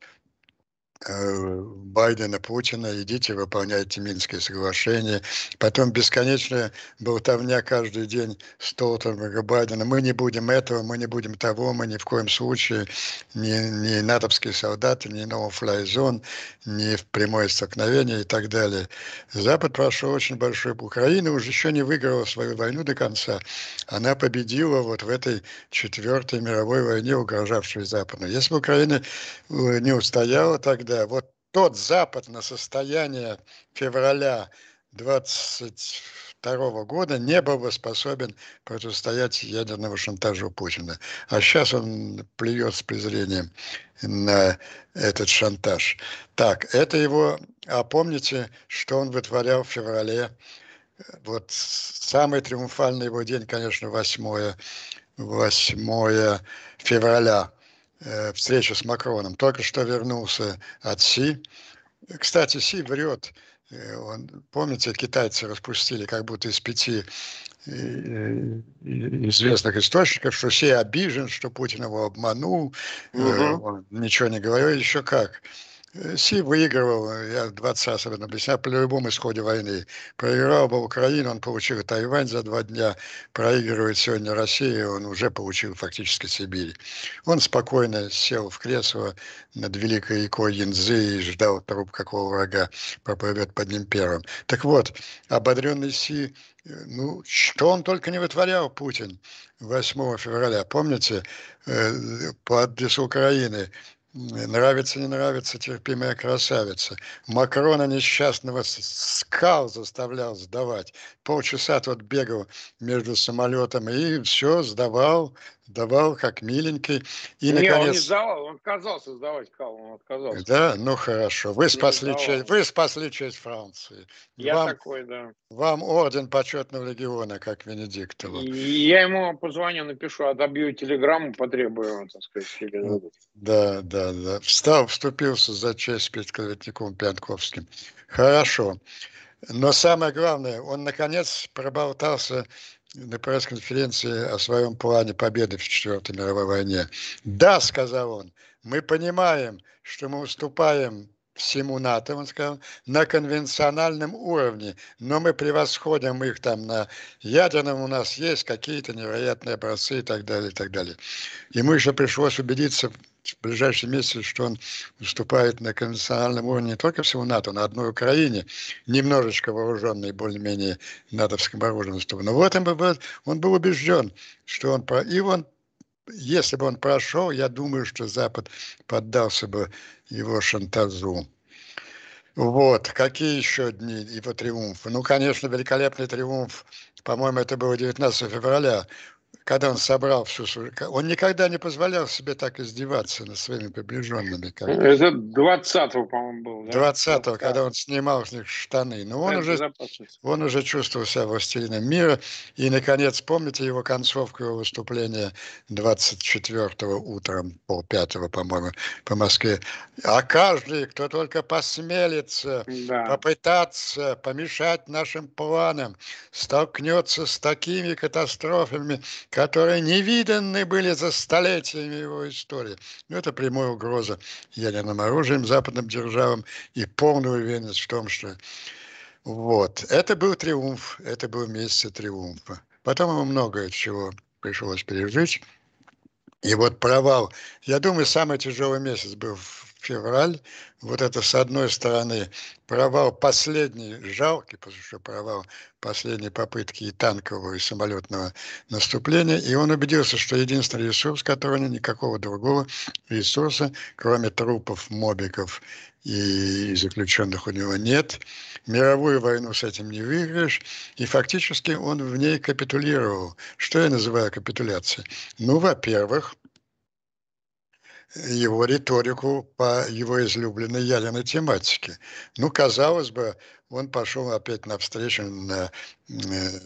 Байдена, Путина, идите, выполняйте Минское соглашение. Потом бесконечная болтовня каждый день Столтенберга, Байдена. Мы не будем этого, мы не будем того, мы ни в коем случае ни, ни натовские солдаты, ни no-fly zone, ни в прямое столкновение и так далее. Запад прошел очень большой... Украина уже еще не выиграла свою войну до конца. Она победила вот в этой четвертой мировой войне, угрожавшей Западу. Если бы Украина э, не устояла тогда, да, вот тот Запад на состояние февраля 22 года не был бы способен противостоять ядерному шантажу Путина. А сейчас он плюет с презрением на этот шантаж. Так, это его... А помните, что он вытворял в феврале вот самый триумфальный его день, конечно, 8, 8 февраля, э, встреча с Макроном. Только что вернулся от Си. Кстати, Си врет. Э, он, помните, китайцы распустили как будто из пяти э, известных источников, что Си обижен, что Путин его обманул, угу. он ничего не говорил, еще как. Си выигрывал, я 20 раз об этом объяснял, при любом исходе войны. Проиграл бы Украину, он получил Тайвань за два дня, проигрывает сегодня Россия, он уже получил фактически Сибирь. Он спокойно сел в кресло над великой рекой Янзы и ждал труп какого врага проплывет под ним первым. Так вот, ободренный Си, ну, что он только не вытворял, Путин, 8 февраля, помните, э, по адресу Украины, Нравится, не нравится, терпимая красавица. Макрона несчастного скал заставлял сдавать. Полчаса тот бегал между самолетом и все, сдавал, сдавал как миленький. И, не, наконец... он не сдавал, он отказался сдавать кал, он отказался. Да, ну хорошо. Вы спасли, честь, вы спасли честь Франции. Я вам, такой, да. Вам орден почетного легиона, как Венедиктову. Я ему позвоню, напишу, отобью телеграмму, потребую, так сказать. Да, да, да. Встал, вступился за честь перед клеветником Пьянковским. Хорошо. Но самое главное, он наконец проболтался на пресс-конференции о своем плане победы в Четвертой мировой войне. Да, сказал он, мы понимаем, что мы уступаем всему НАТО, он сказал, на конвенциональном уровне, но мы превосходим их там на ядерном, у нас есть какие-то невероятные образцы и так далее, и так далее. Ему еще пришлось убедиться в ближайшие месяцы, что он выступает на конвенциональном уровне не только всего НАТО, на одной Украине, немножечко вооруженной, более-менее натовским оружием. Но в этом он был убежден, что он... И он если бы он прошел, я думаю, что Запад поддался бы его шантажу. Вот, какие еще дни его триумфы? Ну, конечно, великолепный триумф, по-моему, это было 19 февраля когда он собрал всю свою... Он никогда не позволял себе так издеваться над своими приближенными. Это 20-го, по-моему, был. Да? 20-го, когда он снимал с них штаны. Но он уже, он уже чувствовал себя властелином мира. И, наконец, помните его концовку его выступления 24-го утром, полпятого, по-моему, по Москве. А каждый, кто только посмелится да. попытаться помешать нашим планам, столкнется с такими катастрофами, которые не виданы были за столетиями его истории. Ну, это прямая угроза ядерным оружием западным державам и полная уверенность в том, что вот. Это был триумф, это был месяц триумфа. Потом ему многое чего пришлось пережить. И вот провал. Я думаю, самый тяжелый месяц был февраль. Вот это с одной стороны провал последний, жалкий, потому что провал последней попытки и танкового, и самолетного наступления. И он убедился, что единственный ресурс, который никакого другого ресурса, кроме трупов, мобиков и заключенных у него нет. Мировую войну с этим не выиграешь. И фактически он в ней капитулировал. Что я называю капитуляцией? Ну, во-первых, его риторику по его излюбленной ядерной тематике. Ну, казалось бы, он пошел опять навстречу на, э,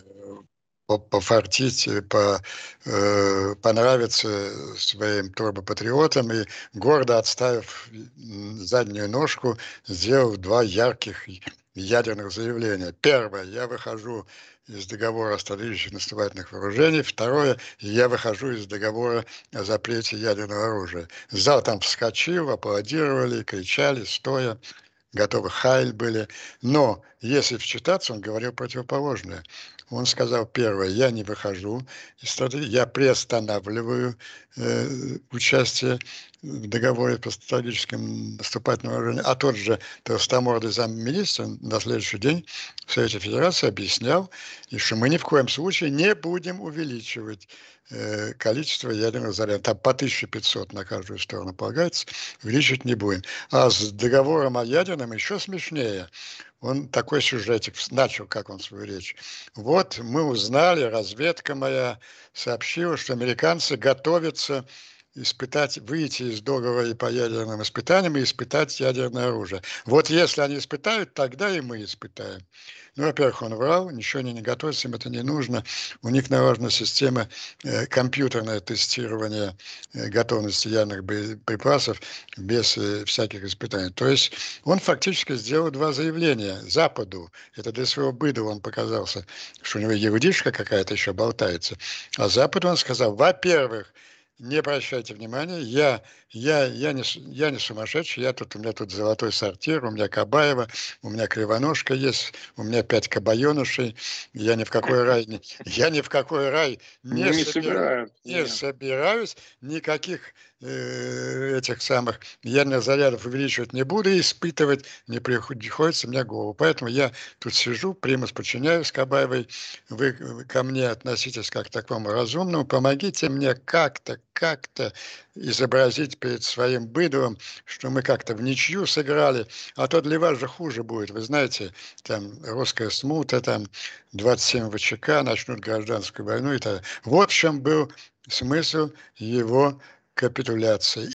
пофартить, по, э, понравиться своим турбопатриотам и гордо отставив заднюю ножку, сделал два ярких ядерных заявления. Первое, я выхожу из договора о стратегических наступательных вооружений. Второе, я выхожу из договора о запрете ядерного оружия. Зал там вскочил, аплодировали, кричали, стоя, готовы хайль были. Но если вчитаться, он говорил противоположное. Он сказал первое, я не выхожу я приостанавливаю э, участие в договоре по стратегическим наступательным вооружениям. А тот же толстомордый замминистра на следующий день в Совете Федерации объяснял, что мы ни в коем случае не будем увеличивать э, количество ядерных зарядов. Там по 1500 на каждую сторону полагается, увеличивать не будем. А с договором о ядерном еще смешнее он такой сюжетик начал, как он свою речь. Вот мы узнали, разведка моя сообщила, что американцы готовятся испытать, выйти из договора по ядерным испытаниям и испытать ядерное оружие. Вот если они испытают, тогда и мы испытаем. Ну, во-первых, он врал, ничего они не готовят, им это не нужно. У них налажена система э, компьютерное тестирование э, готовности ядерных боеприпасов без э, всяких испытаний. То есть он фактически сделал два заявления Западу. Это для своего быда он показался, что у него ерудишка какая-то еще болтается. А Западу он сказал, во-первых, не обращайте внимания, я, я, я, не, я не сумасшедший, я тут, у меня тут золотой сортир, у меня Кабаева, у меня Кривоножка есть, у меня пять кабаенышей, я ни в какой рай, не, я ни в какой рай не, не, собираюсь, не собираюсь, никаких э, этих самых ядерных зарядов увеличивать не буду, и испытывать не приходится мне голову. Поэтому я тут сижу, примус подчиняюсь Кабаевой, вы ко мне относитесь как к такому разумному, помогите мне как-то, как-то изобразить перед своим быдлом, что мы как-то в ничью сыграли, а то для вас же хуже будет. Вы знаете, там русская смута, там 27 ВЧК, начнут гражданскую войну и так. Вот в чем был смысл его капитуляции.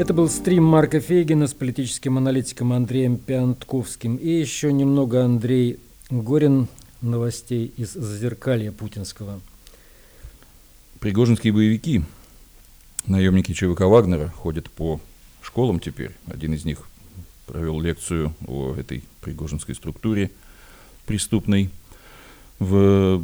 Это был стрим Марка Фейгина с политическим аналитиком Андреем Пиантковским. И еще немного Андрей Горин новостей из зазеркалья путинского. Пригожинские боевики, наемники ЧВК Вагнера, ходят по школам теперь. Один из них провел лекцию о этой пригожинской структуре преступной. В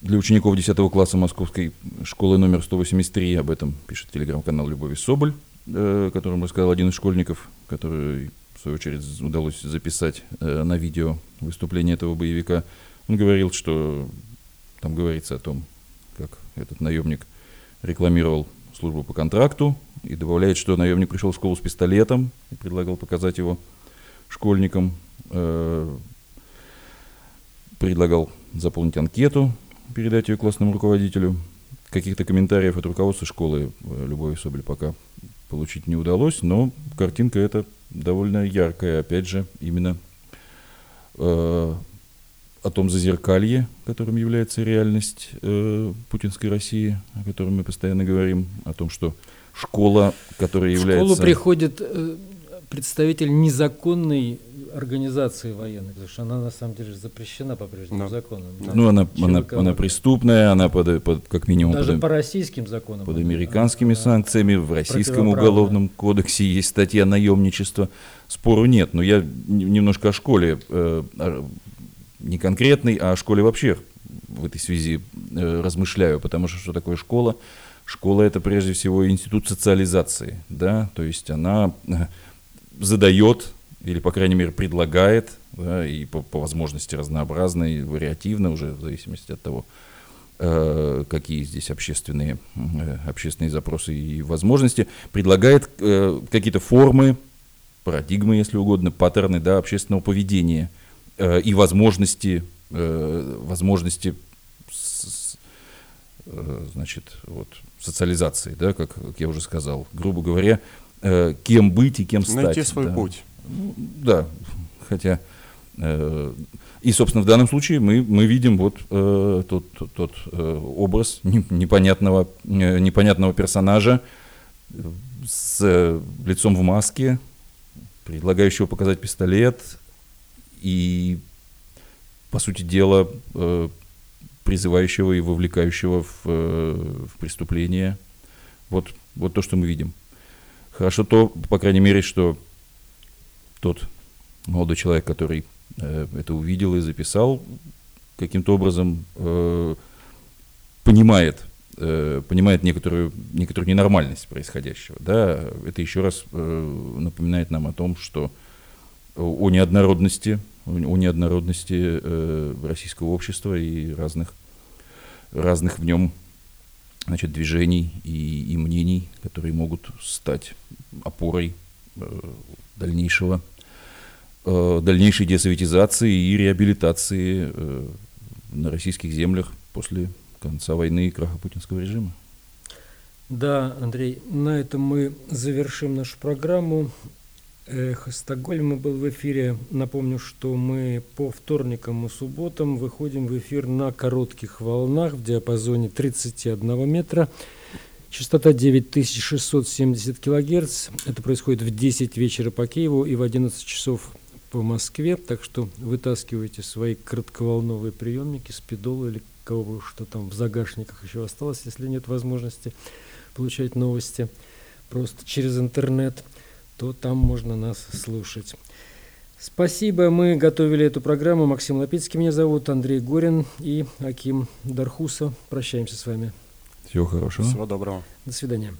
для учеников 10 класса Московской школы номер 183, об этом пишет телеграм-канал Любови Соболь, э, которому рассказал один из школьников, который в свою очередь удалось записать э, на видео выступление этого боевика. Он говорил, что там говорится о том, как этот наемник рекламировал службу по контракту, и добавляет, что наемник пришел в школу с пистолетом и предлагал показать его школьникам, э, предлагал заполнить анкету, передать ее классному руководителю. Каких-то комментариев от руководства школы э, Любови Соболь пока получить не удалось, но картинка эта довольно яркая, опять же, именно э, о том зазеркалье, которым является реальность э, путинской России, о котором мы постоянно говорим, о том, что школа, которая является... В школу приходит э, представитель незаконной организации военной, потому что она на самом деле запрещена по-прежнему да. законом. Да. Ну, она, она, она преступная, она под, под как минимум Даже под, по российским законам. Под американскими она, санкциями, в российском уголовном кодексе есть статья наемничества. Спору нет, но я немножко о школе, э, не конкретной, а о школе вообще в этой связи э, размышляю, потому что что такое школа? Школа это прежде всего институт социализации, да, то есть она задает или, по крайней мере, предлагает, да, и по, по возможности разнообразно и вариативно, уже в зависимости от того, э, какие здесь общественные, э, общественные запросы и возможности, предлагает э, какие-то формы, парадигмы, если угодно, паттерны да, общественного поведения э, и возможности, э, возможности с, э, значит, вот, социализации, да, как, как я уже сказал. Грубо говоря, э, кем быть и кем стать. Найти свой да. путь. Ну, да, хотя... Э, и, собственно, в данном случае мы, мы видим вот э, тот, тот, тот э, образ непонятного, э, непонятного персонажа с э, лицом в маске, предлагающего показать пистолет и, по сути дела, э, призывающего и вовлекающего в, э, в преступление. Вот, вот то, что мы видим. Хорошо то, по крайней мере, что тот молодой человек, который э, это увидел и записал, каким-то образом э, понимает, э, понимает некоторую, некоторую ненормальность происходящего. Да? Это еще раз э, напоминает нам о том, что о неоднородности, о неоднородности э, российского общества и разных, разных в нем значит, движений и, и мнений, которые могут стать опорой э, дальнейшего, э, дальнейшей десоветизации и реабилитации э, на российских землях после конца войны и краха путинского режима. Да, Андрей, на этом мы завершим нашу программу. Эхо Стокгольма был в эфире. Напомню, что мы по вторникам и субботам выходим в эфир на коротких волнах в диапазоне 31 метра. Частота 9670 килогерц. Это происходит в 10 вечера по Киеву и в 11 часов по Москве. Так что вытаскивайте свои коротковолновые приемники, спидолы или кого что там в загашниках еще осталось, если нет возможности получать новости просто через интернет то там можно нас слушать. Спасибо. Мы готовили эту программу. Максим Лапицкий меня зовут, Андрей Горин и Аким Дархуса. Прощаемся с вами. Всего хорошего. Всего доброго. До свидания.